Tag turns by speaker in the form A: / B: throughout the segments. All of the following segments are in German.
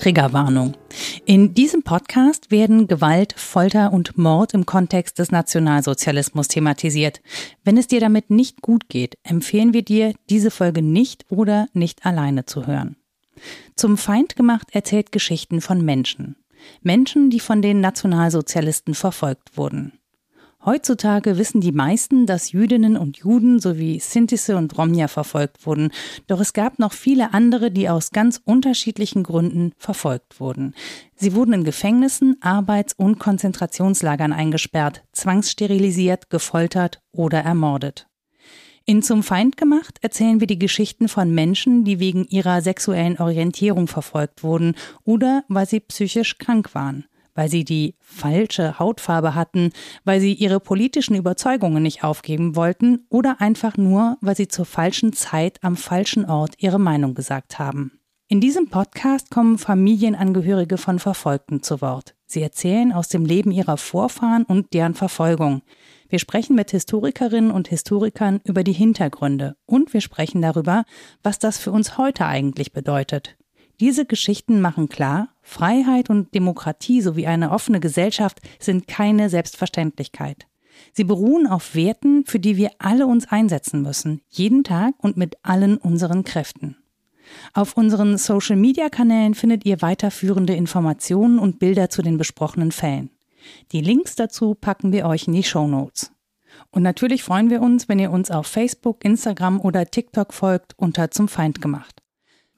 A: Triggerwarnung. In diesem Podcast werden Gewalt, Folter und Mord im Kontext des Nationalsozialismus thematisiert. Wenn es dir damit nicht gut geht, empfehlen wir dir, diese Folge nicht oder nicht alleine zu hören. Zum Feind gemacht erzählt Geschichten von Menschen. Menschen, die von den Nationalsozialisten verfolgt wurden. Heutzutage wissen die meisten, dass Jüdinnen und Juden sowie Sintisse und Romja verfolgt wurden, doch es gab noch viele andere, die aus ganz unterschiedlichen Gründen verfolgt wurden. Sie wurden in Gefängnissen, Arbeits- und Konzentrationslagern eingesperrt, zwangssterilisiert, gefoltert oder ermordet. In Zum Feind gemacht erzählen wir die Geschichten von Menschen, die wegen ihrer sexuellen Orientierung verfolgt wurden oder weil sie psychisch krank waren weil sie die falsche Hautfarbe hatten, weil sie ihre politischen Überzeugungen nicht aufgeben wollten oder einfach nur, weil sie zur falschen Zeit am falschen Ort ihre Meinung gesagt haben. In diesem Podcast kommen Familienangehörige von Verfolgten zu Wort. Sie erzählen aus dem Leben ihrer Vorfahren und deren Verfolgung. Wir sprechen mit Historikerinnen und Historikern über die Hintergründe und wir sprechen darüber, was das für uns heute eigentlich bedeutet. Diese Geschichten machen klar, Freiheit und Demokratie sowie eine offene Gesellschaft sind keine Selbstverständlichkeit. Sie beruhen auf Werten, für die wir alle uns einsetzen müssen, jeden Tag und mit allen unseren Kräften. Auf unseren Social-Media-Kanälen findet ihr weiterführende Informationen und Bilder zu den besprochenen Fällen. Die Links dazu packen wir euch in die Show Notes. Und natürlich freuen wir uns, wenn ihr uns auf Facebook, Instagram oder TikTok folgt unter Zum Feind gemacht.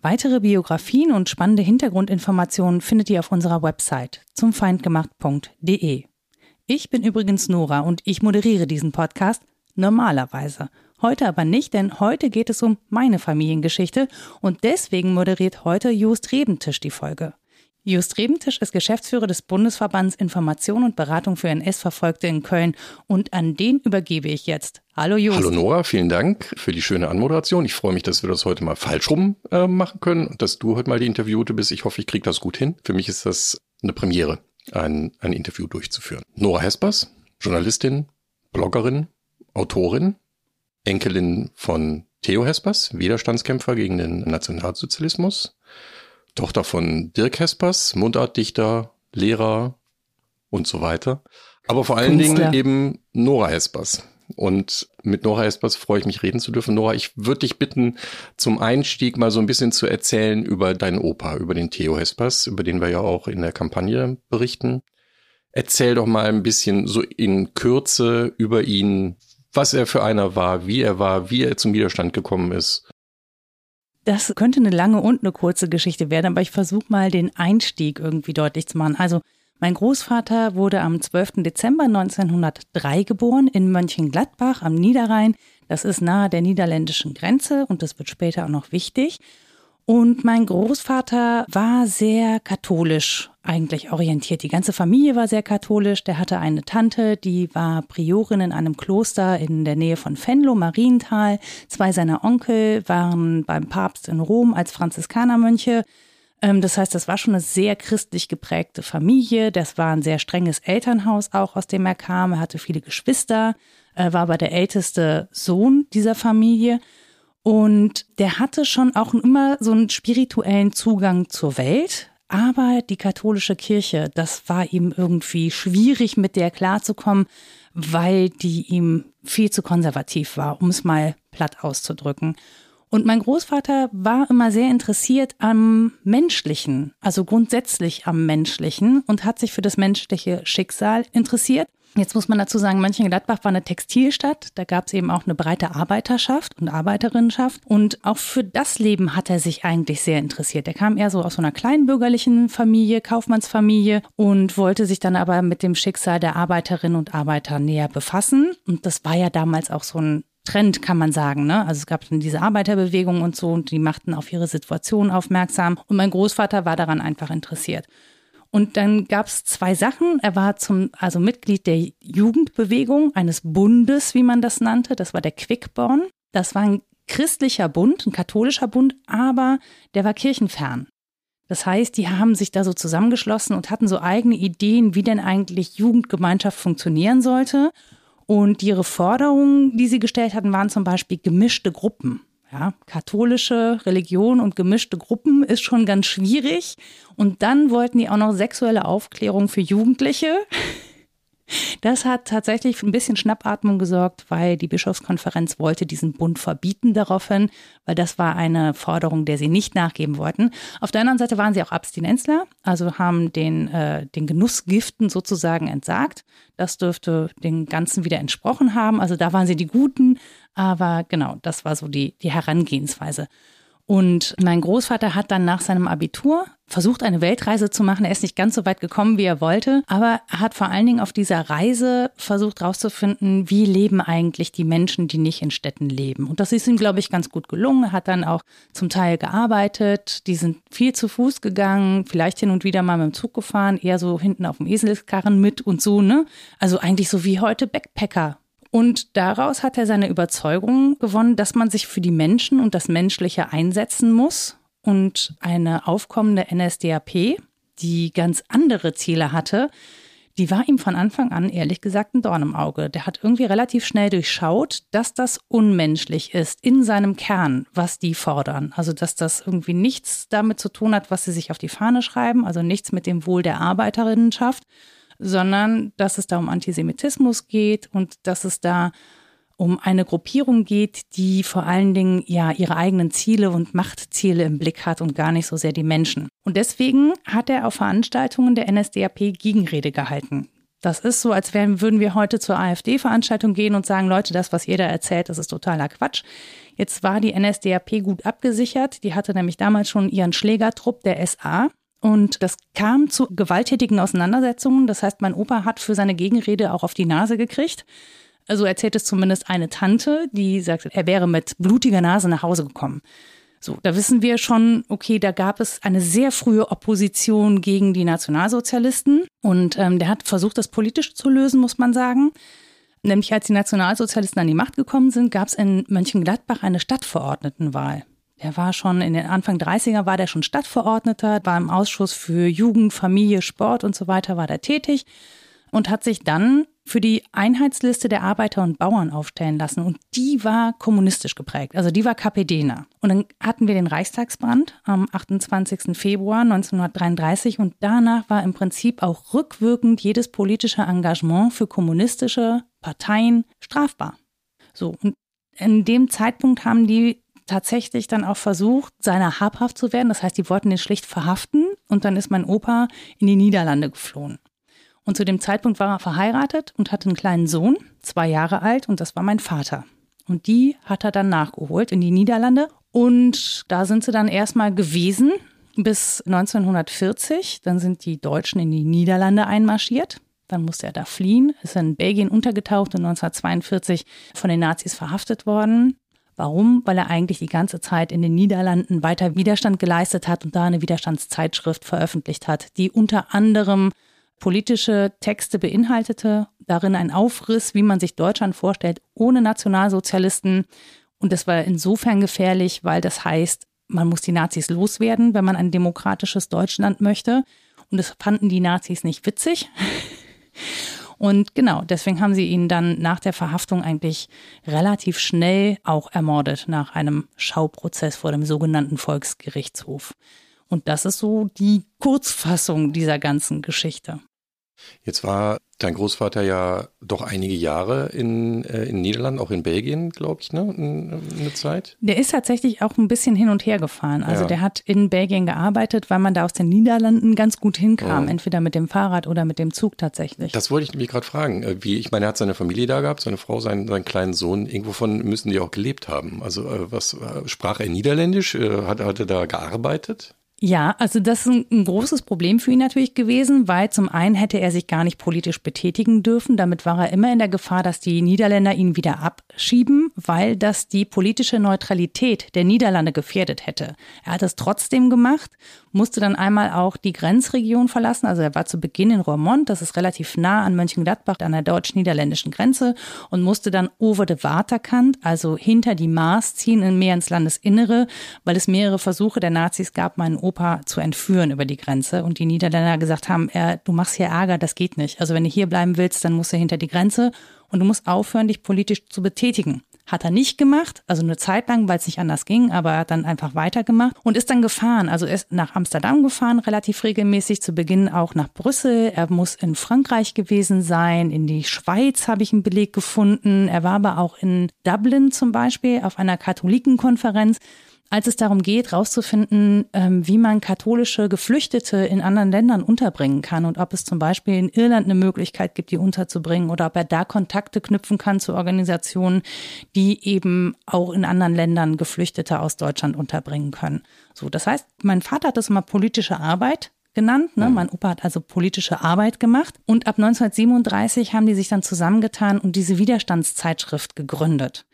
A: Weitere Biografien und spannende Hintergrundinformationen findet ihr auf unserer Website zumfeindgemacht.de. Ich bin übrigens Nora und ich moderiere diesen Podcast normalerweise. Heute aber nicht, denn heute geht es um meine Familiengeschichte und deswegen moderiert heute Just Rebentisch die Folge. Just Rebentisch ist Geschäftsführer des Bundesverbands Information und Beratung für NS-Verfolgte in Köln und an den übergebe ich jetzt. Hallo Just.
B: Hallo Nora, vielen Dank für die schöne Anmoderation. Ich freue mich, dass wir das heute mal falsch rum äh, machen können und dass du heute mal die Interviewte bist. Ich hoffe, ich kriege das gut hin. Für mich ist das eine Premiere, ein, ein Interview durchzuführen. Nora Hespers, Journalistin, Bloggerin, Autorin, Enkelin von Theo Hespers, Widerstandskämpfer gegen den Nationalsozialismus Tochter von Dirk Hespers, Mundartdichter, Lehrer und so weiter. Aber vor allen Künstler. Dingen eben Nora Hespers. Und mit Nora Hespers freue ich mich reden zu dürfen. Nora, ich würde dich bitten, zum Einstieg mal so ein bisschen zu erzählen über deinen Opa, über den Theo Hespers, über den wir ja auch in der Kampagne berichten. Erzähl doch mal ein bisschen so in Kürze über ihn, was er für einer war, wie er war, wie er zum Widerstand gekommen ist
A: das könnte eine lange und eine kurze Geschichte werden, aber ich versuche mal den Einstieg irgendwie deutlich zu machen. Also mein Großvater wurde am 12. Dezember 1903 geboren in Mönchengladbach am Niederrhein. Das ist nahe der niederländischen Grenze und das wird später auch noch wichtig. Und mein Großvater war sehr katholisch eigentlich orientiert. Die ganze Familie war sehr katholisch. Der hatte eine Tante, die war Priorin in einem Kloster in der Nähe von Venlo, Marienthal. Zwei seiner Onkel waren beim Papst in Rom als Franziskanermönche. Ähm, das heißt, das war schon eine sehr christlich geprägte Familie. Das war ein sehr strenges Elternhaus auch, aus dem er kam. Er hatte viele Geschwister, war aber der älteste Sohn dieser Familie. Und der hatte schon auch immer so einen spirituellen Zugang zur Welt. Aber die katholische Kirche, das war ihm irgendwie schwierig, mit der klarzukommen, weil die ihm viel zu konservativ war, um es mal platt auszudrücken. Und mein Großvater war immer sehr interessiert am Menschlichen, also grundsätzlich am Menschlichen und hat sich für das menschliche Schicksal interessiert Jetzt muss man dazu sagen, Mönchengladbach war eine Textilstadt. Da gab es eben auch eine breite Arbeiterschaft und Arbeiterinnenschaft. Und auch für das Leben hat er sich eigentlich sehr interessiert. Er kam eher so aus so einer kleinbürgerlichen Familie, Kaufmannsfamilie und wollte sich dann aber mit dem Schicksal der Arbeiterinnen und Arbeiter näher befassen. Und das war ja damals auch so ein Trend, kann man sagen. Ne? Also es gab dann diese Arbeiterbewegung und so und die machten auf ihre Situation aufmerksam. Und mein Großvater war daran einfach interessiert. Und dann gab es zwei Sachen. Er war zum, also Mitglied der Jugendbewegung eines Bundes, wie man das nannte. Das war der Quickborn. Das war ein christlicher Bund, ein katholischer Bund, aber der war kirchenfern. Das heißt, die haben sich da so zusammengeschlossen und hatten so eigene Ideen, wie denn eigentlich Jugendgemeinschaft funktionieren sollte. Und ihre Forderungen, die sie gestellt hatten, waren zum Beispiel gemischte Gruppen. Ja, katholische Religion und gemischte Gruppen ist schon ganz schwierig. Und dann wollten die auch noch sexuelle Aufklärung für Jugendliche. Das hat tatsächlich ein bisschen Schnappatmung gesorgt, weil die Bischofskonferenz wollte diesen Bund verbieten daraufhin, weil das war eine Forderung, der sie nicht nachgeben wollten. Auf der anderen Seite waren sie auch Abstinenzler, also haben den, äh, den Genussgiften sozusagen entsagt. Das dürfte den Ganzen wieder entsprochen haben. Also da waren sie die Guten, aber genau, das war so die, die Herangehensweise. Und mein Großvater hat dann nach seinem Abitur versucht, eine Weltreise zu machen. Er ist nicht ganz so weit gekommen, wie er wollte, aber er hat vor allen Dingen auf dieser Reise versucht herauszufinden, wie leben eigentlich die Menschen, die nicht in Städten leben. Und das ist ihm, glaube ich, ganz gut gelungen. Er hat dann auch zum Teil gearbeitet. Die sind viel zu Fuß gegangen, vielleicht hin und wieder mal mit dem Zug gefahren, eher so hinten auf dem Eselskarren mit und so, ne? Also eigentlich so wie heute Backpacker und daraus hat er seine Überzeugung gewonnen, dass man sich für die Menschen und das Menschliche einsetzen muss. Und eine aufkommende NSDAP, die ganz andere Ziele hatte, die war ihm von Anfang an ehrlich gesagt ein Dorn im Auge. Der hat irgendwie relativ schnell durchschaut, dass das unmenschlich ist in seinem Kern, was die fordern. Also dass das irgendwie nichts damit zu tun hat, was sie sich auf die Fahne schreiben, also nichts mit dem Wohl der Arbeiterinnen schafft, sondern dass es da um Antisemitismus geht und dass es da um eine Gruppierung geht, die vor allen Dingen ja ihre eigenen Ziele und Machtziele im Blick hat und gar nicht so sehr die Menschen. Und deswegen hat er auf Veranstaltungen der NSDAP Gegenrede gehalten. Das ist so, als wären, würden wir heute zur AfD-Veranstaltung gehen und sagen, Leute, das, was da erzählt, das ist totaler Quatsch. Jetzt war die NSDAP gut abgesichert. Die hatte nämlich damals schon ihren Schlägertrupp der SA. Und das kam zu gewalttätigen Auseinandersetzungen. Das heißt, mein Opa hat für seine Gegenrede auch auf die Nase gekriegt. Also erzählt es zumindest eine Tante, die sagte, er wäre mit blutiger Nase nach Hause gekommen. So, da wissen wir schon, okay, da gab es eine sehr frühe Opposition gegen die Nationalsozialisten. Und ähm, der hat versucht, das politisch zu lösen, muss man sagen. Nämlich als die Nationalsozialisten an die Macht gekommen sind, gab es in Mönchengladbach eine Stadtverordnetenwahl. Er war schon in den Anfang 30er, war der schon Stadtverordneter, war im Ausschuss für Jugend, Familie, Sport und so weiter, war der tätig und hat sich dann für die Einheitsliste der Arbeiter und Bauern aufstellen lassen. Und die war kommunistisch geprägt, also die war KPDner. Und dann hatten wir den Reichstagsbrand am 28. Februar 1933 und danach war im Prinzip auch rückwirkend jedes politische Engagement für kommunistische Parteien strafbar. So, und in dem Zeitpunkt haben die tatsächlich dann auch versucht, seiner habhaft zu werden. Das heißt, die wollten ihn schlicht verhaften und dann ist mein Opa in die Niederlande geflohen. Und zu dem Zeitpunkt war er verheiratet und hatte einen kleinen Sohn, zwei Jahre alt, und das war mein Vater. Und die hat er dann nachgeholt in die Niederlande. Und da sind sie dann erstmal gewesen bis 1940. Dann sind die Deutschen in die Niederlande einmarschiert. Dann musste er da fliehen, ist in Belgien untergetaucht und 1942 von den Nazis verhaftet worden. Warum? Weil er eigentlich die ganze Zeit in den Niederlanden weiter Widerstand geleistet hat und da eine Widerstandszeitschrift veröffentlicht hat, die unter anderem politische Texte beinhaltete, darin ein Aufriss, wie man sich Deutschland vorstellt, ohne Nationalsozialisten. Und das war insofern gefährlich, weil das heißt, man muss die Nazis loswerden, wenn man ein demokratisches Deutschland möchte. Und das fanden die Nazis nicht witzig. Und genau, deswegen haben sie ihn dann nach der Verhaftung eigentlich relativ schnell auch ermordet nach einem Schauprozess vor dem sogenannten Volksgerichtshof. Und das ist so die Kurzfassung dieser ganzen Geschichte.
B: Jetzt war dein Großvater ja doch einige Jahre in, äh, in Niederlanden, auch in Belgien, glaube ich, ne? Eine Zeit.
A: Der ist tatsächlich auch ein bisschen hin und her gefahren. Also ja. der hat in Belgien gearbeitet, weil man da aus den Niederlanden ganz gut hinkam, oh. entweder mit dem Fahrrad oder mit dem Zug tatsächlich.
B: Das wollte ich mich gerade fragen. Äh, wie, ich meine, er hat seine Familie da gehabt, seine Frau, seinen, seinen kleinen Sohn. Irgendwovon müssen die auch gelebt haben. Also äh, was sprach er Niederländisch? Hat, hat er da gearbeitet?
A: Ja, also das ist ein, großes Problem für ihn natürlich gewesen, weil zum einen hätte er sich gar nicht politisch betätigen dürfen. Damit war er immer in der Gefahr, dass die Niederländer ihn wieder abschieben, weil das die politische Neutralität der Niederlande gefährdet hätte. Er hat es trotzdem gemacht, musste dann einmal auch die Grenzregion verlassen. Also er war zu Beginn in Roermond, das ist relativ nah an Mönchengladbach an der deutsch-niederländischen Grenze und musste dann over de Waterkant, also hinter die Maas ziehen, mehr ins Landesinnere, weil es mehrere Versuche der Nazis gab, meinen Opa zu entführen über die Grenze. Und die Niederländer gesagt haben, er, du machst hier Ärger, das geht nicht. Also wenn du hier bleiben willst, dann musst du hinter die Grenze. und du musst aufhören, dich politisch zu betätigen. Hat er nicht gemacht, also eine Zeit lang, weil es nicht anders ging, aber er hat dann einfach weitergemacht und ist dann gefahren. Also er ist nach Amsterdam gefahren, relativ regelmäßig, zu Beginn auch nach Brüssel. Er muss in Frankreich gewesen sein, in die Schweiz habe ich einen Beleg gefunden. Er war aber auch in Dublin zum Beispiel auf einer Katholikenkonferenz als es darum geht, rauszufinden, ähm, wie man katholische Geflüchtete in anderen Ländern unterbringen kann und ob es zum Beispiel in Irland eine Möglichkeit gibt, die unterzubringen oder ob er da Kontakte knüpfen kann zu Organisationen, die eben auch in anderen Ländern Geflüchtete aus Deutschland unterbringen können. So, das heißt, mein Vater hat das immer politische Arbeit genannt. Ne? Mein Opa hat also politische Arbeit gemacht. Und ab 1937 haben die sich dann zusammengetan und diese Widerstandszeitschrift gegründet.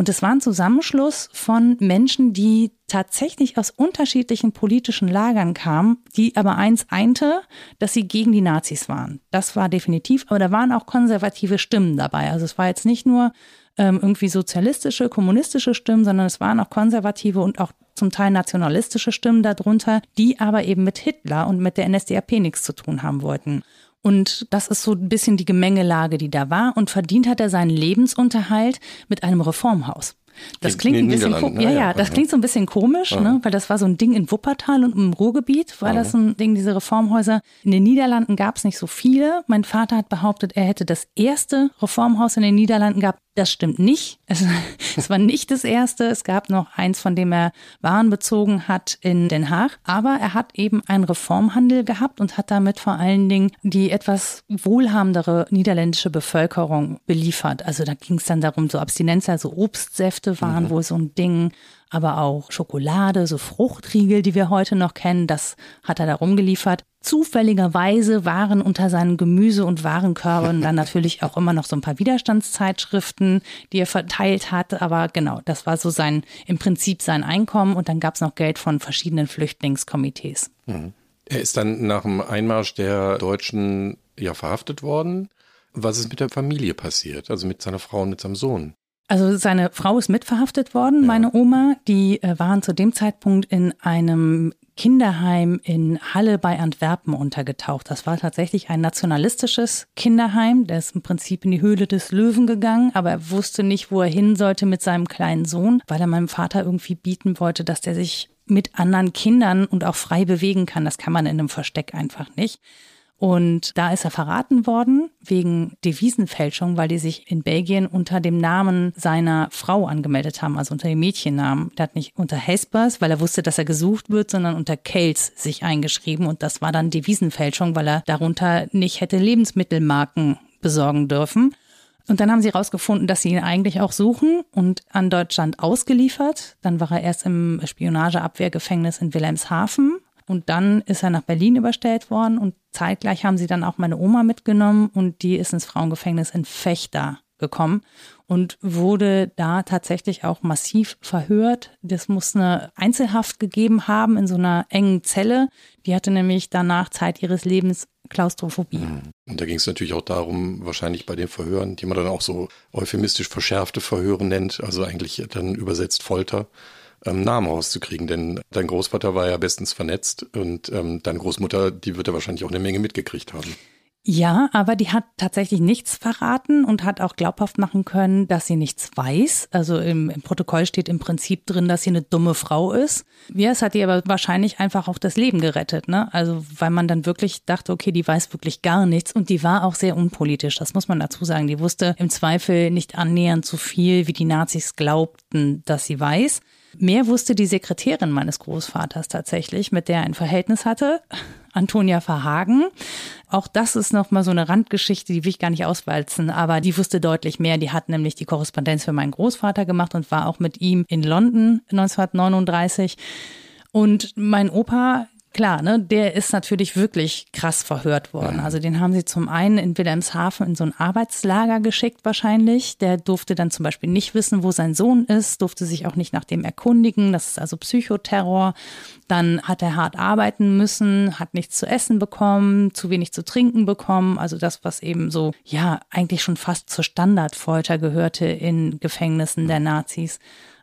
A: Und es war ein Zusammenschluss von Menschen, die tatsächlich aus unterschiedlichen politischen Lagern kamen, die aber eins einte, dass sie gegen die Nazis waren. Das war definitiv, aber da waren auch konservative Stimmen dabei. Also es war jetzt nicht nur ähm, irgendwie sozialistische, kommunistische Stimmen, sondern es waren auch konservative und auch zum Teil nationalistische Stimmen darunter, die aber eben mit Hitler und mit der NSDAP nichts zu tun haben wollten. Und das ist so ein bisschen die Gemengelage, die da war. Und verdient hat er seinen Lebensunterhalt mit einem Reformhaus. Das klingt ein bisschen komisch. Ja, ja, das klingt so ein bisschen komisch, ne? weil das war so ein Ding in Wuppertal und im Ruhrgebiet war das ein Ding, diese Reformhäuser. In den Niederlanden gab es nicht so viele. Mein Vater hat behauptet, er hätte das erste Reformhaus in den Niederlanden gehabt. Das stimmt nicht. Es, es, war nicht das erste. Es gab noch eins, von dem er Waren bezogen hat in Den Haag. Aber er hat eben einen Reformhandel gehabt und hat damit vor allen Dingen die etwas wohlhabendere niederländische Bevölkerung beliefert. Also da ging es dann darum, so Abstinenz, also Obstsäfte waren mhm. wohl so ein Ding aber auch Schokolade, so Fruchtriegel, die wir heute noch kennen, das hat er da rumgeliefert. Zufälligerweise waren unter seinen Gemüse- und Warenkörben dann natürlich auch immer noch so ein paar Widerstandszeitschriften, die er verteilt hat. Aber genau, das war so sein, im Prinzip sein Einkommen. Und dann gab es noch Geld von verschiedenen Flüchtlingskomitees.
B: Mhm. Er ist dann nach dem Einmarsch der Deutschen ja verhaftet worden. Was ist mit der Familie passiert? Also mit seiner Frau und mit seinem Sohn?
A: Also seine Frau ist mitverhaftet worden, ja. meine Oma. Die äh, waren zu dem Zeitpunkt in einem Kinderheim in Halle bei Antwerpen untergetaucht. Das war tatsächlich ein nationalistisches Kinderheim. Der ist im Prinzip in die Höhle des Löwen gegangen, aber er wusste nicht, wo er hin sollte mit seinem kleinen Sohn, weil er meinem Vater irgendwie bieten wollte, dass der sich mit anderen Kindern und auch frei bewegen kann. Das kann man in einem Versteck einfach nicht. Und da ist er verraten worden wegen Devisenfälschung, weil die sich in Belgien unter dem Namen seiner Frau angemeldet haben, also unter dem Mädchennamen. Der hat nicht unter Hespers, weil er wusste, dass er gesucht wird, sondern unter Kels sich eingeschrieben. Und das war dann Devisenfälschung, weil er darunter nicht hätte Lebensmittelmarken besorgen dürfen. Und dann haben sie herausgefunden, dass sie ihn eigentlich auch suchen und an Deutschland ausgeliefert. Dann war er erst im Spionageabwehrgefängnis in Wilhelmshaven und dann ist er nach Berlin überstellt worden und zeitgleich haben sie dann auch meine Oma mitgenommen und die ist ins Frauengefängnis in Fechter gekommen und wurde da tatsächlich auch massiv verhört. Das muss eine Einzelhaft gegeben haben in so einer engen Zelle. Die hatte nämlich danach Zeit ihres Lebens Klaustrophobie. Mhm.
B: Und da ging es natürlich auch darum, wahrscheinlich bei den Verhören, die man dann auch so euphemistisch verschärfte Verhöre nennt, also eigentlich dann übersetzt Folter, ähm, Namen rauszukriegen. Denn dein Großvater war ja bestens vernetzt und ähm, deine Großmutter, die wird ja wahrscheinlich auch eine Menge mitgekriegt haben.
A: Ja, aber die hat tatsächlich nichts verraten und hat auch glaubhaft machen können, dass sie nichts weiß. Also im, im, Protokoll steht im Prinzip drin, dass sie eine dumme Frau ist. Ja, es hat ihr aber wahrscheinlich einfach auch das Leben gerettet, ne? Also weil man dann wirklich dachte, okay, die weiß wirklich gar nichts und die war auch sehr unpolitisch. Das muss man dazu sagen. Die wusste im Zweifel nicht annähernd so viel, wie die Nazis glaubten, dass sie weiß. Mehr wusste die Sekretärin meines Großvaters tatsächlich, mit der er ein Verhältnis hatte, Antonia Verhagen. Auch das ist nochmal so eine Randgeschichte, die will ich gar nicht auswalzen, aber die wusste deutlich mehr. Die hat nämlich die Korrespondenz für meinen Großvater gemacht und war auch mit ihm in London 1939. Und mein Opa Klar, ne, der ist natürlich wirklich krass verhört worden. Also den haben sie zum einen in Wilhelmshaven in so ein Arbeitslager geschickt wahrscheinlich. Der durfte dann zum Beispiel nicht wissen, wo sein Sohn ist, durfte sich auch nicht nach dem erkundigen. Das ist also Psychoterror. Dann hat er hart arbeiten müssen, hat nichts zu essen bekommen, zu wenig zu trinken bekommen. Also das, was eben so, ja, eigentlich schon fast zur Standardfolter gehörte in Gefängnissen der Nazis.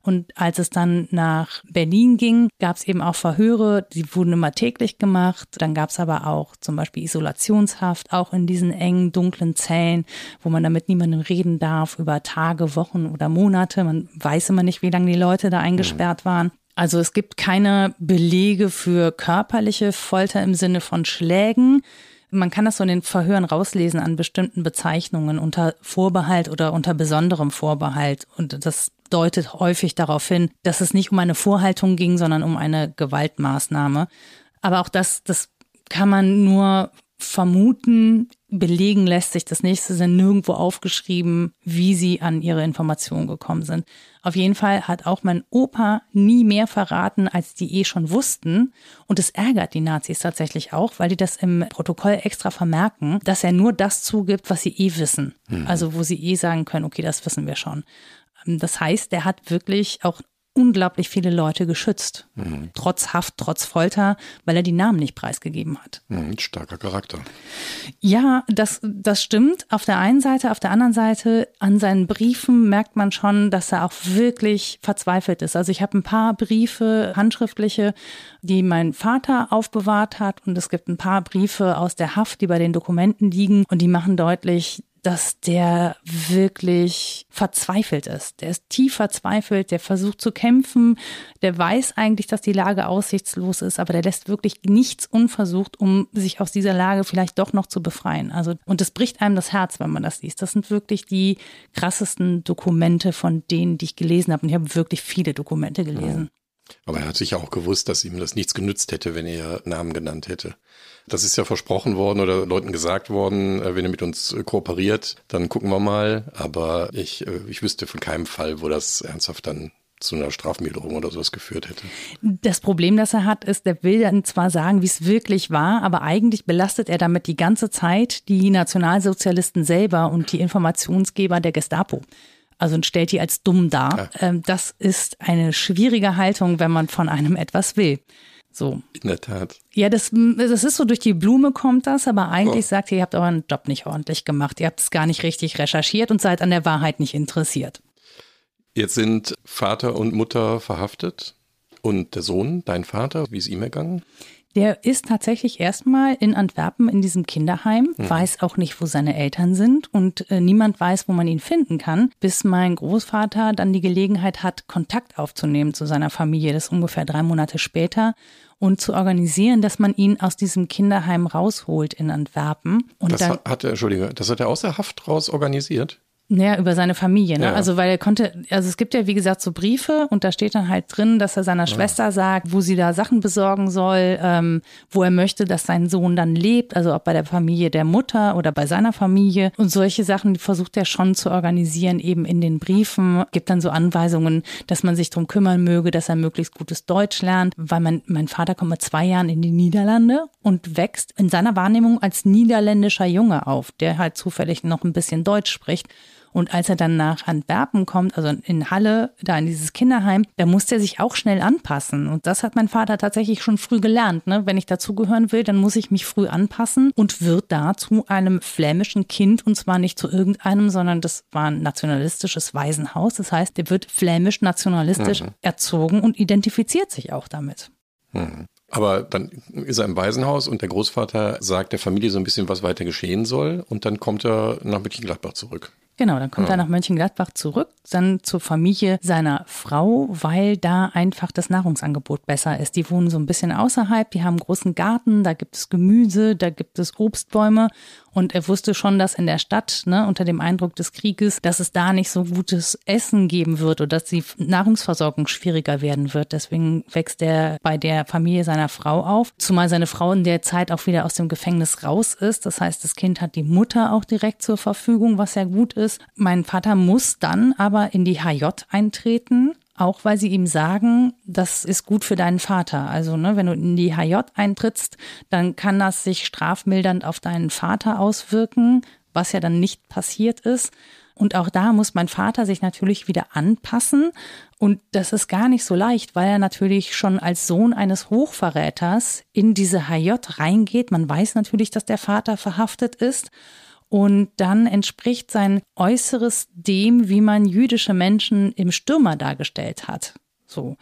A: Und als es dann nach Berlin ging, gab es eben auch Verhöre, die wurden immer täglich gemacht. Dann gab es aber auch zum Beispiel Isolationshaft, auch in diesen engen, dunklen Zellen, wo man damit niemandem reden darf, über Tage, Wochen oder Monate. Man weiß immer nicht, wie lange die Leute da eingesperrt waren. Also es gibt keine Belege für körperliche Folter im Sinne von Schlägen. Man kann das so in den Verhören rauslesen an bestimmten Bezeichnungen unter Vorbehalt oder unter besonderem Vorbehalt. Und das deutet häufig darauf hin, dass es nicht um eine Vorhaltung ging, sondern um eine Gewaltmaßnahme. Aber auch das, das kann man nur vermuten, belegen lässt sich das nächste sind nirgendwo aufgeschrieben, wie sie an ihre Informationen gekommen sind. Auf jeden Fall hat auch mein Opa nie mehr verraten, als die eh schon wussten. Und es ärgert die Nazis tatsächlich auch, weil die das im Protokoll extra vermerken, dass er nur das zugibt, was sie eh wissen. Mhm. Also wo sie eh sagen können, okay, das wissen wir schon. Das heißt, der hat wirklich auch unglaublich viele Leute geschützt. Mhm. Trotz Haft, trotz Folter, weil er die Namen nicht preisgegeben hat.
B: Mhm, starker Charakter.
A: Ja, das, das stimmt. Auf der einen Seite, auf der anderen Seite, an seinen Briefen merkt man schon, dass er auch wirklich verzweifelt ist. Also ich habe ein paar Briefe, handschriftliche, die mein Vater aufbewahrt hat und es gibt ein paar Briefe aus der Haft, die bei den Dokumenten liegen und die machen deutlich, dass der wirklich verzweifelt ist. Der ist tief verzweifelt, der versucht zu kämpfen, der weiß eigentlich, dass die Lage aussichtslos ist, aber der lässt wirklich nichts unversucht, um sich aus dieser Lage vielleicht doch noch zu befreien. Also, und es bricht einem das Herz, wenn man das liest. Das sind wirklich die krassesten Dokumente von denen, die ich gelesen habe. Und ich habe wirklich viele Dokumente gelesen.
B: Aber er hat sich auch gewusst, dass ihm das nichts genützt hätte, wenn er Namen genannt hätte. Das ist ja versprochen worden oder Leuten gesagt worden, äh, wenn ihr mit uns äh, kooperiert, dann gucken wir mal. Aber ich, äh, ich wüsste von keinem Fall, wo das ernsthaft dann zu einer Strafmilderung oder sowas geführt hätte.
A: Das Problem, das er hat, ist, der will dann zwar sagen, wie es wirklich war, aber eigentlich belastet er damit die ganze Zeit die Nationalsozialisten selber und die Informationsgeber der Gestapo. Also und stellt die als dumm dar. Ja. Ähm, das ist eine schwierige Haltung, wenn man von einem etwas will. So.
B: In der Tat.
A: Ja, das, das ist so durch die Blume kommt das, aber eigentlich oh. sagt ihr, ihr habt euren Job nicht ordentlich gemacht. Ihr habt es gar nicht richtig recherchiert und seid an der Wahrheit nicht interessiert.
B: Jetzt sind Vater und Mutter verhaftet und der Sohn, dein Vater, wie ist ihm ergangen?
A: Der ist tatsächlich erstmal in Antwerpen in diesem Kinderheim, mhm. weiß auch nicht, wo seine Eltern sind und äh, niemand weiß, wo man ihn finden kann, bis mein Großvater dann die Gelegenheit hat, Kontakt aufzunehmen zu seiner Familie. Das ist ungefähr drei Monate später und zu organisieren, dass man ihn aus diesem Kinderheim rausholt in Antwerpen. Und
B: das hat er, Entschuldige, das hat er aus der Haft raus organisiert?
A: Naja, über seine Familie, ne? Ja. Also weil er konnte, also es gibt ja wie gesagt so Briefe und da steht dann halt drin, dass er seiner ja. Schwester sagt, wo sie da Sachen besorgen soll, ähm, wo er möchte, dass sein Sohn dann lebt, also ob bei der Familie der Mutter oder bei seiner Familie. Und solche Sachen versucht er schon zu organisieren, eben in den Briefen. Gibt dann so Anweisungen, dass man sich drum kümmern möge, dass er möglichst gutes Deutsch lernt, weil mein, mein Vater kommt mit zwei Jahren in die Niederlande und wächst in seiner Wahrnehmung als niederländischer Junge auf, der halt zufällig noch ein bisschen Deutsch spricht. Und als er dann nach Antwerpen kommt, also in Halle, da in dieses Kinderheim, da musste er sich auch schnell anpassen. Und das hat mein Vater tatsächlich schon früh gelernt. Ne? Wenn ich dazugehören will, dann muss ich mich früh anpassen und wird da zu einem flämischen Kind. Und zwar nicht zu irgendeinem, sondern das war ein nationalistisches Waisenhaus. Das heißt, der wird flämisch nationalistisch mhm. erzogen und identifiziert sich auch damit.
B: Mhm. Aber dann ist er im Waisenhaus und der Großvater sagt der Familie so ein bisschen, was weiter geschehen soll. Und dann kommt er nach Mönchengladbach zurück.
A: Genau, dann kommt ja. er nach Mönchengladbach zurück, dann zur Familie seiner Frau, weil da einfach das Nahrungsangebot besser ist. Die wohnen so ein bisschen außerhalb, die haben einen großen Garten, da gibt es Gemüse, da gibt es Obstbäume und er wusste schon, dass in der Stadt, ne, unter dem Eindruck des Krieges, dass es da nicht so gutes Essen geben wird oder dass die Nahrungsversorgung schwieriger werden wird. Deswegen wächst er bei der Familie seiner Frau auf. Zumal seine Frau in der Zeit auch wieder aus dem Gefängnis raus ist. Das heißt, das Kind hat die Mutter auch direkt zur Verfügung, was ja gut ist. Mein Vater muss dann aber in die HJ eintreten auch weil sie ihm sagen, das ist gut für deinen Vater. Also, ne, wenn du in die HJ eintrittst, dann kann das sich strafmildernd auf deinen Vater auswirken, was ja dann nicht passiert ist. Und auch da muss mein Vater sich natürlich wieder anpassen. Und das ist gar nicht so leicht, weil er natürlich schon als Sohn eines Hochverräters in diese HJ reingeht. Man weiß natürlich, dass der Vater verhaftet ist. Und dann entspricht sein Äußeres dem, wie man jüdische Menschen im Stürmer dargestellt hat. So.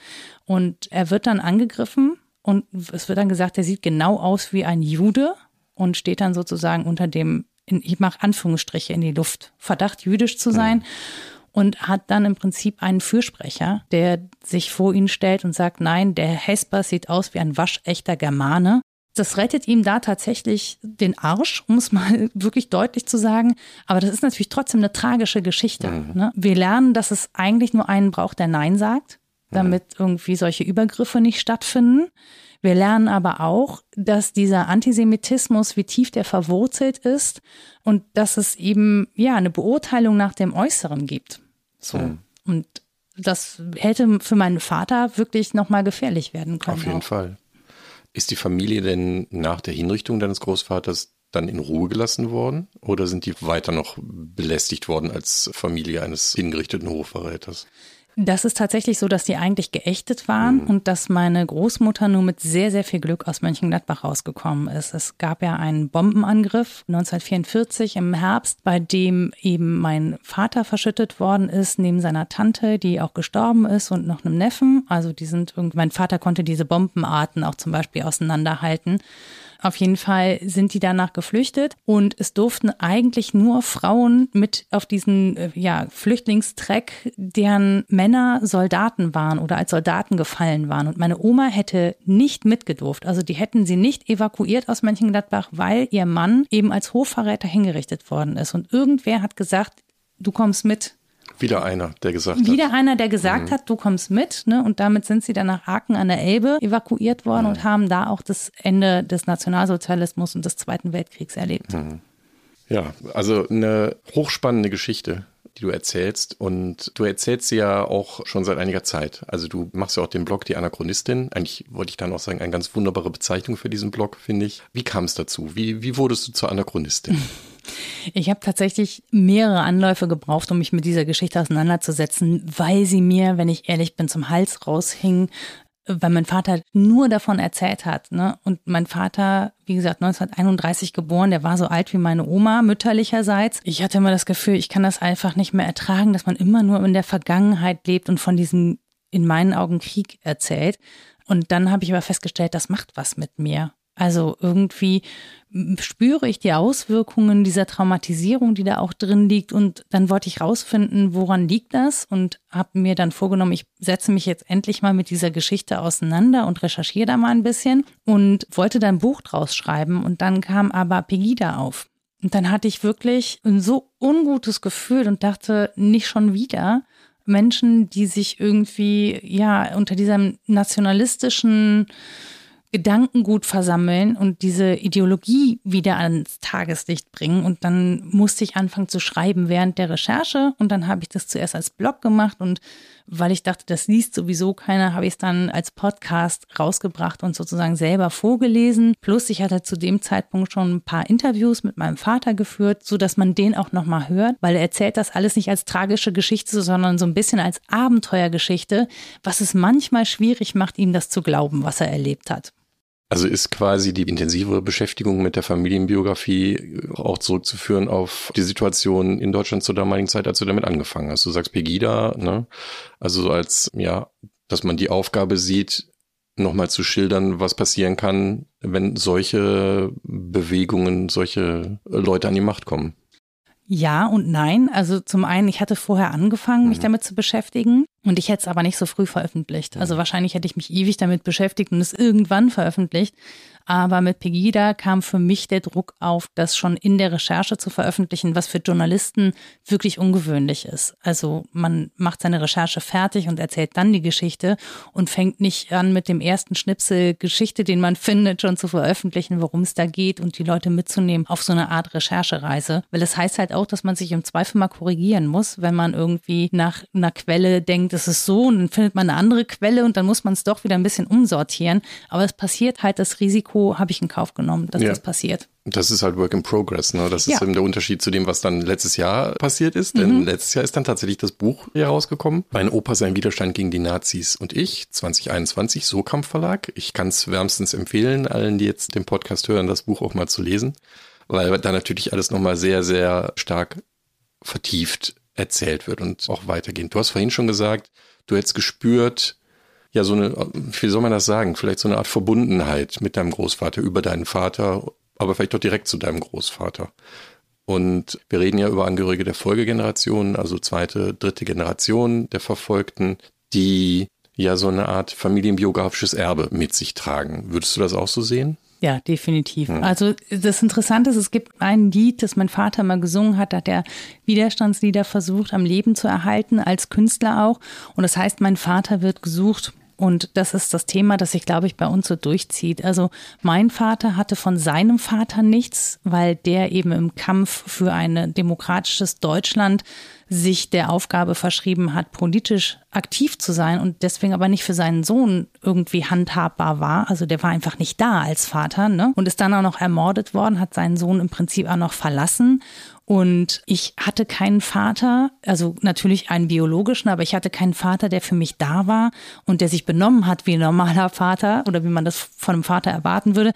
A: Und er wird dann angegriffen und es wird dann gesagt, er sieht genau aus wie ein Jude und steht dann sozusagen unter dem, in, ich mache Anführungsstriche in die Luft, Verdacht jüdisch zu sein. Und hat dann im Prinzip einen Fürsprecher, der sich vor ihn stellt und sagt, nein, der Hesper sieht aus wie ein waschechter Germane das rettet ihm da tatsächlich den Arsch, um es mal wirklich deutlich zu sagen. Aber das ist natürlich trotzdem eine tragische Geschichte. Mhm. Ne? Wir lernen, dass es eigentlich nur einen braucht, der Nein sagt, damit mhm. irgendwie solche Übergriffe nicht stattfinden. Wir lernen aber auch, dass dieser Antisemitismus, wie tief der verwurzelt ist und dass es eben ja eine Beurteilung nach dem Äußeren gibt. So. Mhm. Und das hätte für meinen Vater wirklich nochmal gefährlich werden können.
B: Auf jeden auch. Fall. Ist die Familie denn nach der Hinrichtung deines Großvaters dann in Ruhe gelassen worden oder sind die weiter noch belästigt worden als Familie eines hingerichteten Hochverräters?
A: Das ist tatsächlich so, dass die eigentlich geächtet waren mhm. und dass meine Großmutter nur mit sehr, sehr viel Glück aus Mönchengladbach rausgekommen ist. Es gab ja einen Bombenangriff 1944 im Herbst, bei dem eben mein Vater verschüttet worden ist, neben seiner Tante, die auch gestorben ist und noch einem Neffen. Also die sind irgendwie, mein Vater konnte diese Bombenarten auch zum Beispiel auseinanderhalten. Auf jeden Fall sind die danach geflüchtet und es durften eigentlich nur Frauen mit auf diesen äh, ja, Flüchtlingstreck, deren Männer Soldaten waren oder als Soldaten gefallen waren. Und meine Oma hätte nicht mitgedurft. Also die hätten sie nicht evakuiert aus Mönchengladbach, weil ihr Mann eben als Hochverräter hingerichtet worden ist. Und irgendwer hat gesagt, du kommst mit,
B: wieder einer, der gesagt hat.
A: Wieder einer, der gesagt mhm. hat, du kommst mit. Ne? Und damit sind sie dann nach Aachen an der Elbe evakuiert worden mhm. und haben da auch das Ende des Nationalsozialismus und des Zweiten Weltkriegs erlebt. Mhm.
B: Ja, also eine hochspannende Geschichte die du erzählst. Und du erzählst sie ja auch schon seit einiger Zeit. Also du machst ja auch den Blog Die Anachronistin. Eigentlich wollte ich dann auch sagen, eine ganz wunderbare Bezeichnung für diesen Blog, finde ich. Wie kam es dazu? Wie, wie wurdest du zur Anachronistin?
A: Ich habe tatsächlich mehrere Anläufe gebraucht, um mich mit dieser Geschichte auseinanderzusetzen, weil sie mir, wenn ich ehrlich bin, zum Hals raushing, weil mein Vater nur davon erzählt hat. Ne? Und mein Vater, wie gesagt, 1931 geboren, der war so alt wie meine Oma, mütterlicherseits. Ich hatte immer das Gefühl, ich kann das einfach nicht mehr ertragen, dass man immer nur in der Vergangenheit lebt und von diesem, in meinen Augen, Krieg erzählt. Und dann habe ich aber festgestellt, das macht was mit mir. Also irgendwie spüre ich die Auswirkungen dieser Traumatisierung, die da auch drin liegt. Und dann wollte ich rausfinden, woran liegt das? Und habe mir dann vorgenommen, ich setze mich jetzt endlich mal mit dieser Geschichte auseinander und recherchiere da mal ein bisschen und wollte dann ein Buch draus schreiben. Und dann kam aber Pegida auf. Und dann hatte ich wirklich ein so ungutes Gefühl und dachte, nicht schon wieder. Menschen, die sich irgendwie, ja, unter diesem nationalistischen Gedankengut versammeln und diese Ideologie wieder ans Tageslicht bringen. Und dann musste ich anfangen zu schreiben während der Recherche. Und dann habe ich das zuerst als Blog gemacht. Und weil ich dachte, das liest sowieso keiner, habe ich es dann als Podcast rausgebracht und sozusagen selber vorgelesen. Plus ich hatte zu dem Zeitpunkt schon ein paar Interviews mit meinem Vater geführt, so dass man den auch nochmal hört, weil er erzählt das alles nicht als tragische Geschichte, sondern so ein bisschen als Abenteuergeschichte, was es manchmal schwierig macht, ihm das zu glauben, was er erlebt hat.
B: Also ist quasi die intensive Beschäftigung mit der Familienbiografie auch zurückzuführen auf die Situation in Deutschland zur damaligen Zeit, als du damit angefangen hast. Du sagst Pegida, ne? Also so als, ja, dass man die Aufgabe sieht, nochmal zu schildern, was passieren kann, wenn solche Bewegungen, solche Leute an die Macht kommen.
A: Ja und nein. Also zum einen, ich hatte vorher angefangen, mich mhm. damit zu beschäftigen und ich hätte es aber nicht so früh veröffentlicht. Also wahrscheinlich hätte ich mich ewig damit beschäftigt und es irgendwann veröffentlicht. Aber mit Pegida kam für mich der Druck auf, das schon in der Recherche zu veröffentlichen, was für Journalisten wirklich ungewöhnlich ist. Also man macht seine Recherche fertig und erzählt dann die Geschichte und fängt nicht an mit dem ersten Schnipsel Geschichte, den man findet, schon zu veröffentlichen, worum es da geht und die Leute mitzunehmen auf so eine Art Recherchereise. Weil es das heißt halt auch, dass man sich im Zweifel mal korrigieren muss, wenn man irgendwie nach einer Quelle denkt, es ist so und dann findet man eine andere Quelle und dann muss man es doch wieder ein bisschen umsortieren. Aber es passiert halt das Risiko, habe ich in Kauf genommen, dass ja. das passiert.
B: Das ist halt Work in Progress, ne? Das ist ja. eben der Unterschied zu dem, was dann letztes Jahr passiert ist. Denn mhm. letztes Jahr ist dann tatsächlich das Buch herausgekommen. Mein Opa, sein Widerstand gegen die Nazis und ich, 2021, So Kampf Verlag. Ich kann es wärmstens empfehlen, allen, die jetzt den Podcast hören, das Buch auch mal zu lesen. weil da natürlich alles nochmal sehr, sehr stark vertieft erzählt wird und auch weitergehend. Du hast vorhin schon gesagt, du hättest gespürt, ja, so eine, wie soll man das sagen? Vielleicht so eine Art Verbundenheit mit deinem Großvater über deinen Vater, aber vielleicht doch direkt zu deinem Großvater. Und wir reden ja über Angehörige der Folgegeneration, also zweite, dritte Generation der Verfolgten, die ja so eine Art familienbiografisches Erbe mit sich tragen. Würdest du das auch so sehen?
A: Ja, definitiv. Hm. Also das Interessante ist, es gibt ein Lied, das mein Vater mal gesungen hat, da hat er Widerstandslieder versucht am Leben zu erhalten, als Künstler auch. Und das heißt, mein Vater wird gesucht. Und das ist das Thema, das sich, glaube ich, bei uns so durchzieht. Also mein Vater hatte von seinem Vater nichts, weil der eben im Kampf für ein demokratisches Deutschland sich der Aufgabe verschrieben hat, politisch aktiv zu sein und deswegen aber nicht für seinen Sohn irgendwie handhabbar war. Also der war einfach nicht da als Vater ne? und ist dann auch noch ermordet worden, hat seinen Sohn im Prinzip auch noch verlassen. Und ich hatte keinen Vater, also natürlich einen biologischen, aber ich hatte keinen Vater, der für mich da war und der sich benommen hat wie ein normaler Vater oder wie man das von einem Vater erwarten würde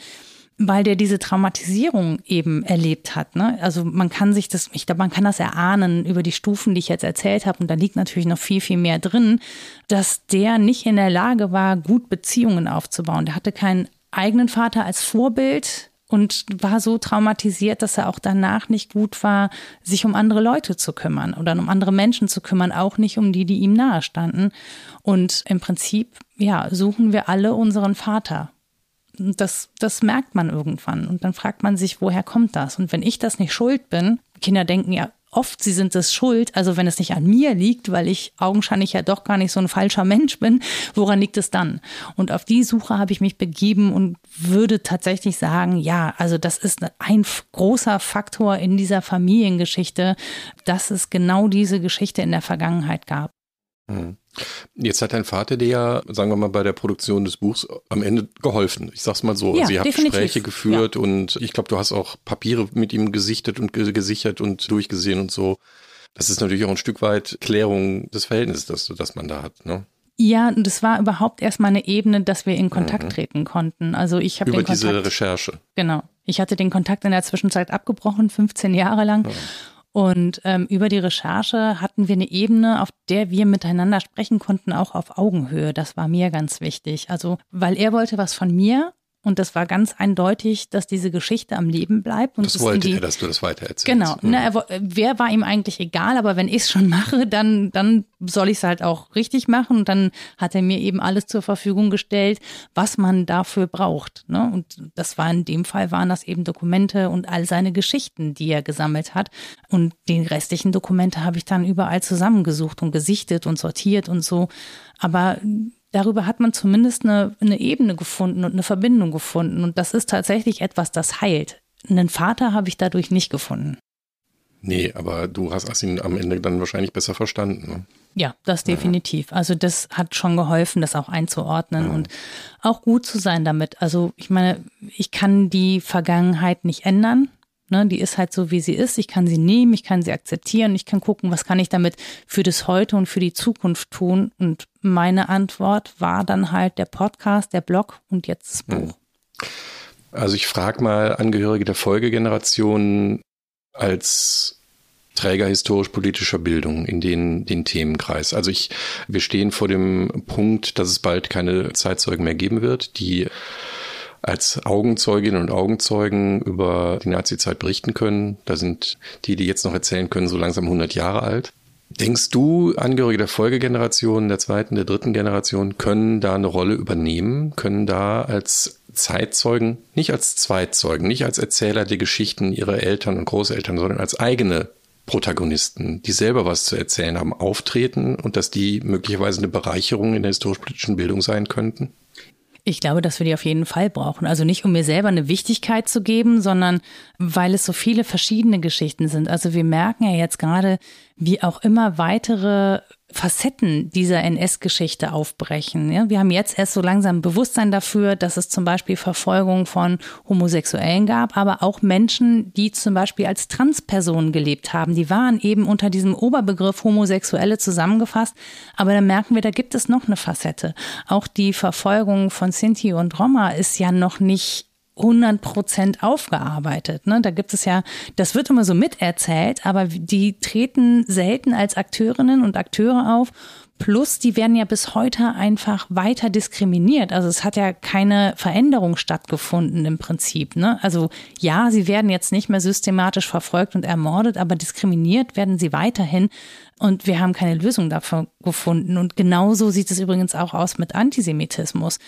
A: weil der diese Traumatisierung eben erlebt hat. Ne? Also man kann sich das, ich glaube, man kann das erahnen über die Stufen, die ich jetzt erzählt habe, und da liegt natürlich noch viel, viel mehr drin, dass der nicht in der Lage war, gut Beziehungen aufzubauen. Der hatte keinen eigenen Vater als Vorbild und war so traumatisiert, dass er auch danach nicht gut war, sich um andere Leute zu kümmern oder um andere Menschen zu kümmern, auch nicht um die, die ihm nahestanden. Und im Prinzip, ja, suchen wir alle unseren Vater das, das merkt man irgendwann. Und dann fragt man sich, woher kommt das? Und wenn ich das nicht schuld bin, Kinder denken ja oft, sie sind es schuld. Also wenn es nicht an mir liegt, weil ich augenscheinlich ja doch gar nicht so ein falscher Mensch bin, woran liegt es dann? Und auf die Suche habe ich mich begeben und würde tatsächlich sagen, ja, also das ist ein großer Faktor in dieser Familiengeschichte, dass es genau diese Geschichte in der Vergangenheit gab.
B: Mhm. Jetzt hat dein Vater dir ja, sagen wir mal, bei der Produktion des Buchs am Ende geholfen. Ich sag's mal so.
A: Ja,
B: also ihr habt
A: definitiv.
B: Gespräche geführt ja. und ich glaube, du hast auch Papiere mit ihm gesichtet und gesichert und durchgesehen und so. Das ist natürlich auch ein Stück weit Klärung des Verhältnisses, das, das man da hat, ne?
A: Ja, und es war überhaupt erstmal eine Ebene, dass wir in Kontakt mhm. treten konnten. Also ich habe
B: über
A: den Kontakt,
B: diese Recherche.
A: Genau. Ich hatte den Kontakt in der Zwischenzeit abgebrochen, 15 Jahre lang. Ja. Und ähm, über die Recherche hatten wir eine Ebene, auf der wir miteinander sprechen konnten, auch auf Augenhöhe. Das war mir ganz wichtig. Also, weil er wollte was von mir und das war ganz eindeutig, dass diese Geschichte am Leben bleibt. Und
B: das wollte
A: die,
B: er, dass du das weitererzählst.
A: Genau. Mhm. Ne, er, wer war ihm eigentlich egal, aber wenn ich es schon mache, dann, dann soll ich es halt auch richtig machen. Und dann hat er mir eben alles zur Verfügung gestellt, was man dafür braucht. Ne? Und das war in dem Fall waren das eben Dokumente und all seine Geschichten, die er gesammelt hat. Und die restlichen Dokumente habe ich dann überall zusammengesucht und gesichtet und sortiert und so. Aber darüber hat man zumindest eine, eine Ebene gefunden und eine Verbindung gefunden. Und das ist tatsächlich etwas, das heilt. Einen Vater habe ich dadurch nicht gefunden.
B: Nee, aber du hast, ihn am Ende dann wahrscheinlich besser verstanden. Ne?
A: Ja, das definitiv. Also das hat schon geholfen, das auch einzuordnen ja. und auch gut zu sein damit. Also ich meine, ich kann die Vergangenheit nicht ändern. Ne, die ist halt so, wie sie ist. Ich kann sie nehmen, ich kann sie akzeptieren, ich kann gucken, was kann ich damit für das Heute und für die Zukunft tun. Und meine Antwort war dann halt der Podcast, der Blog und jetzt das Buch.
B: Also ich frage mal Angehörige der Folgegeneration als Träger historisch-politischer Bildung in den, den Themenkreis. Also ich, wir stehen vor dem Punkt, dass es bald keine Zeitzeugen mehr geben wird, die als Augenzeuginnen und Augenzeugen über die Nazizeit berichten können. Da sind die, die jetzt noch erzählen können, so langsam 100 Jahre alt. Denkst du, Angehörige der Folgegeneration, der zweiten, der dritten Generation, können da eine Rolle übernehmen, können da als Zeitzeugen, nicht als Zweitzeugen, nicht als Erzähler der Geschichten ihrer Eltern und Großeltern, sondern als eigene Protagonisten, die selber was zu erzählen haben, auftreten und dass die möglicherweise eine Bereicherung in der historisch-politischen Bildung sein könnten?
A: Ich glaube, dass wir die auf jeden Fall brauchen. Also nicht, um mir selber eine Wichtigkeit zu geben, sondern weil es so viele verschiedene Geschichten sind. Also wir merken ja jetzt gerade, wie auch immer weitere Facetten dieser NS-Geschichte aufbrechen. Ja, wir haben jetzt erst so langsam Bewusstsein dafür, dass es zum Beispiel Verfolgung von Homosexuellen gab, aber auch Menschen, die zum Beispiel als Transpersonen gelebt haben. Die waren eben unter diesem Oberbegriff Homosexuelle zusammengefasst. Aber dann merken wir, da gibt es noch eine Facette. Auch die Verfolgung von Sinti und Roma ist ja noch nicht 100 Prozent aufgearbeitet. Ne? Da gibt es ja, das wird immer so miterzählt, aber die treten selten als Akteurinnen und Akteure auf. Plus, die werden ja bis heute einfach weiter diskriminiert. Also es hat ja keine Veränderung stattgefunden im Prinzip. Ne? Also ja, sie werden jetzt nicht mehr systematisch verfolgt und ermordet, aber diskriminiert werden sie weiterhin. Und wir haben keine Lösung dafür gefunden. Und genauso sieht es übrigens auch aus mit Antisemitismus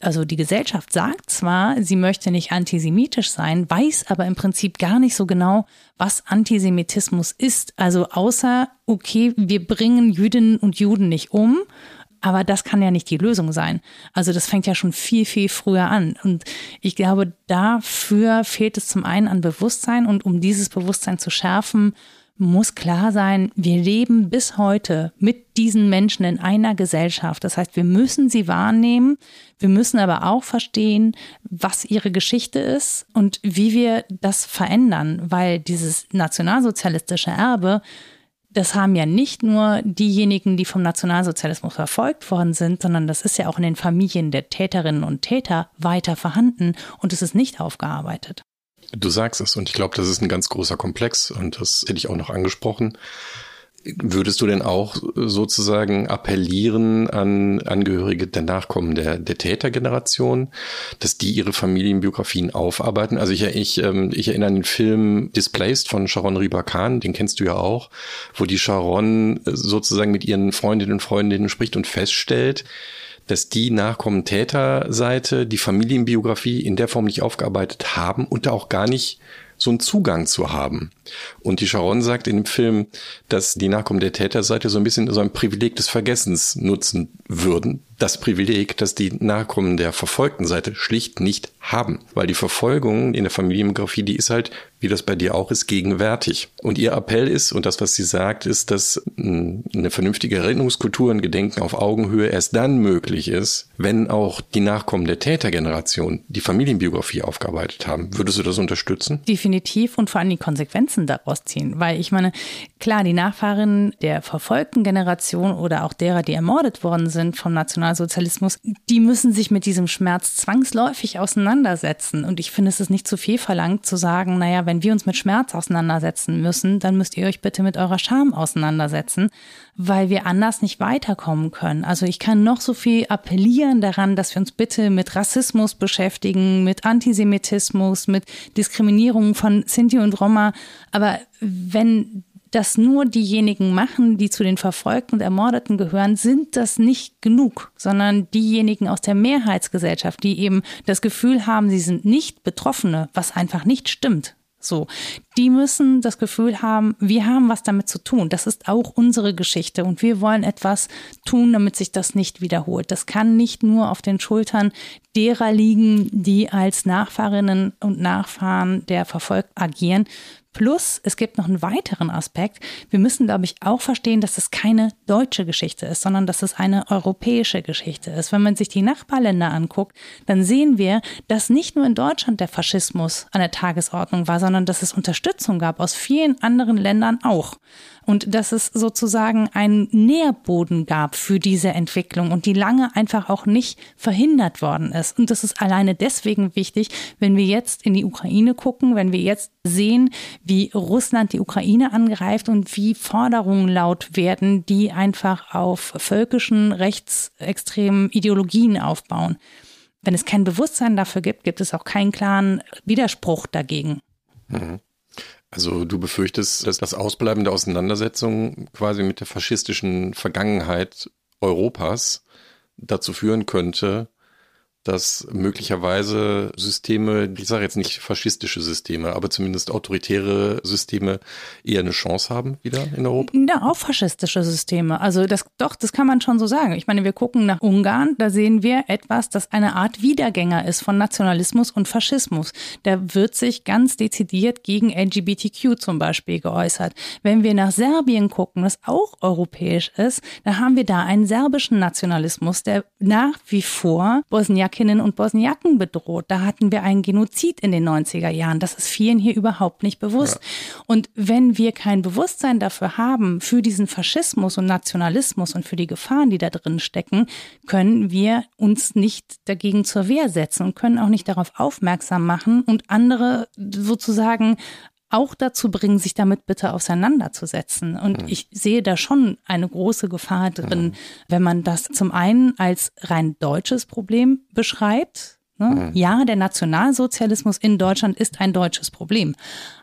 A: also die Gesellschaft sagt zwar, sie möchte nicht antisemitisch sein, weiß aber im Prinzip gar nicht so genau, was Antisemitismus ist. Also außer, okay, wir bringen Jüdinnen und Juden nicht um, aber das kann ja nicht die Lösung sein. Also das fängt ja schon viel, viel früher an. Und ich glaube, dafür fehlt es zum einen an Bewusstsein und um dieses Bewusstsein zu schärfen, muss klar sein, wir leben bis heute mit diesen Menschen in einer Gesellschaft. Das heißt, wir müssen sie wahrnehmen. Wir müssen aber auch verstehen, was ihre Geschichte ist und wie wir das verändern, weil dieses nationalsozialistische Erbe, das haben ja nicht nur diejenigen, die vom Nationalsozialismus verfolgt worden sind, sondern das ist ja auch in den Familien der Täterinnen und Täter weiter vorhanden und es ist nicht aufgearbeitet.
B: Du sagst es und ich glaube, das ist ein ganz großer Komplex und das hätte ich auch noch angesprochen. Würdest du denn auch sozusagen appellieren an Angehörige der Nachkommen der, der Tätergeneration, dass die ihre Familienbiografien aufarbeiten? Also ich, ich, ähm, ich erinnere an den Film Displaced von Sharon Riba Khan, den kennst du ja auch, wo die Sharon sozusagen mit ihren Freundinnen und Freundinnen spricht und feststellt, dass die Nachkommen Täterseite die Familienbiografie in der Form nicht aufgearbeitet haben und da auch gar nicht so einen Zugang zu haben. Und die Sharon sagt in dem Film, dass die Nachkommen der Täterseite so ein bisschen so ein Privileg des Vergessens nutzen würden. Das Privileg, das die Nachkommen der verfolgten Seite schlicht nicht haben. Weil die Verfolgung in der Familienbiografie, die ist halt, wie das bei dir auch ist, gegenwärtig. Und ihr Appell ist, und das, was sie sagt, ist, dass eine vernünftige Erinnerungskultur, ein Gedenken auf Augenhöhe erst dann möglich ist, wenn auch die Nachkommen der Tätergeneration die Familienbiografie aufgearbeitet haben. Würdest du das unterstützen?
A: Definitiv und vor allem die Konsequenzen daraus ziehen. Weil ich meine, klar, die Nachfahren der verfolgten Generation oder auch derer, die ermordet worden sind vom Nationalsozialismus, die müssen sich mit diesem Schmerz zwangsläufig auseinandersetzen. Und ich finde, es ist nicht zu viel verlangt zu sagen, naja, wenn wir uns mit Schmerz auseinandersetzen müssen, dann müsst ihr euch bitte mit eurer Scham auseinandersetzen, weil wir anders nicht weiterkommen können. Also ich kann noch so viel appellieren daran, dass wir uns bitte mit Rassismus beschäftigen, mit Antisemitismus, mit Diskriminierung von Sinti und Roma. Aber wenn das nur diejenigen machen, die zu den Verfolgten und Ermordeten gehören, sind das nicht genug, sondern diejenigen aus der Mehrheitsgesellschaft, die eben das Gefühl haben, sie sind nicht Betroffene, was einfach nicht stimmt, so, die müssen das Gefühl haben, wir haben was damit zu tun. Das ist auch unsere Geschichte und wir wollen etwas tun, damit sich das nicht wiederholt. Das kann nicht nur auf den Schultern derer liegen, die als Nachfahrinnen und Nachfahren der Verfolgt agieren, Plus, es gibt noch einen weiteren Aspekt. Wir müssen, glaube ich, auch verstehen, dass es keine deutsche Geschichte ist, sondern dass es eine europäische Geschichte ist. Wenn man sich die Nachbarländer anguckt, dann sehen wir, dass nicht nur in Deutschland der Faschismus an der Tagesordnung war, sondern dass es Unterstützung gab aus vielen anderen Ländern auch und dass es sozusagen einen Nährboden gab für diese Entwicklung und die lange einfach auch nicht verhindert worden ist. Und das ist alleine deswegen wichtig, wenn wir jetzt in die Ukraine gucken, wenn wir jetzt sehen, wie Russland die Ukraine angreift und wie Forderungen laut werden, die einfach auf völkischen rechtsextremen Ideologien aufbauen. Wenn es kein Bewusstsein dafür gibt, gibt es auch keinen klaren Widerspruch dagegen.
B: Mhm. Also du befürchtest, dass das Ausbleiben der Auseinandersetzung quasi mit der faschistischen Vergangenheit Europas dazu führen könnte, dass möglicherweise Systeme, ich sage jetzt nicht faschistische Systeme, aber zumindest autoritäre Systeme eher eine Chance haben wieder in Europa?
A: Ja, auch faschistische Systeme. Also das doch, das kann man schon so sagen. Ich meine, wir gucken nach Ungarn, da sehen wir etwas, das eine Art Wiedergänger ist von Nationalismus und Faschismus. Da wird sich ganz dezidiert gegen LGBTQ zum Beispiel geäußert. Wenn wir nach Serbien gucken, das auch europäisch ist, dann haben wir da einen serbischen Nationalismus, der nach wie vor Bosniak Bosniakinnen und Bosniaken bedroht. Da hatten wir einen Genozid in den 90er Jahren. Das ist vielen hier überhaupt nicht bewusst. Ja. Und wenn wir kein Bewusstsein dafür haben, für diesen Faschismus und Nationalismus und für die Gefahren, die da drin stecken, können wir uns nicht dagegen zur Wehr setzen und können auch nicht darauf aufmerksam machen und andere sozusagen auch dazu bringen, sich damit bitte auseinanderzusetzen. Und mhm. ich sehe da schon eine große Gefahr drin, mhm. wenn man das zum einen als rein deutsches Problem beschreibt. Ne? Mhm. Ja, der Nationalsozialismus in Deutschland ist ein deutsches Problem.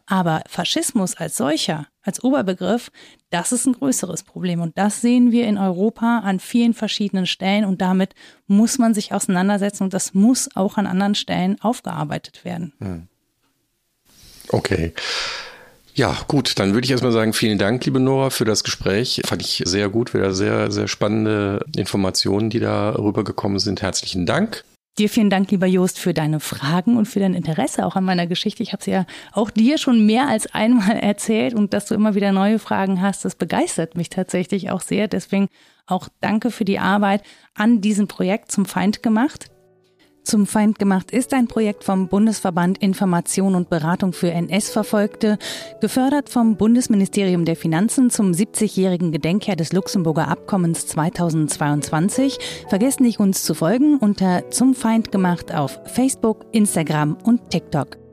A: Aber Faschismus als solcher, als Oberbegriff, das ist ein größeres Problem. Und das sehen wir in Europa an vielen verschiedenen Stellen. Und damit muss man sich auseinandersetzen. Und das muss auch an anderen Stellen aufgearbeitet werden.
B: Okay. Ja, gut, dann würde ich erstmal sagen, vielen Dank, liebe Nora, für das Gespräch. Fand ich sehr gut, wieder sehr, sehr spannende Informationen, die da rübergekommen sind. Herzlichen Dank.
A: Dir vielen Dank, lieber Jost, für deine Fragen und für dein Interesse auch an meiner Geschichte. Ich habe sie ja auch dir schon mehr als einmal erzählt und dass du immer wieder neue Fragen hast, das begeistert mich tatsächlich auch sehr. Deswegen auch danke für die Arbeit an diesem Projekt zum Feind gemacht. Zum Feind gemacht ist ein Projekt vom Bundesverband Information und Beratung für NS-Verfolgte, gefördert vom Bundesministerium der Finanzen zum 70-jährigen Gedenkjahr des Luxemburger Abkommens 2022. Vergesst nicht, uns zu folgen unter Zum Feind gemacht auf Facebook, Instagram und TikTok.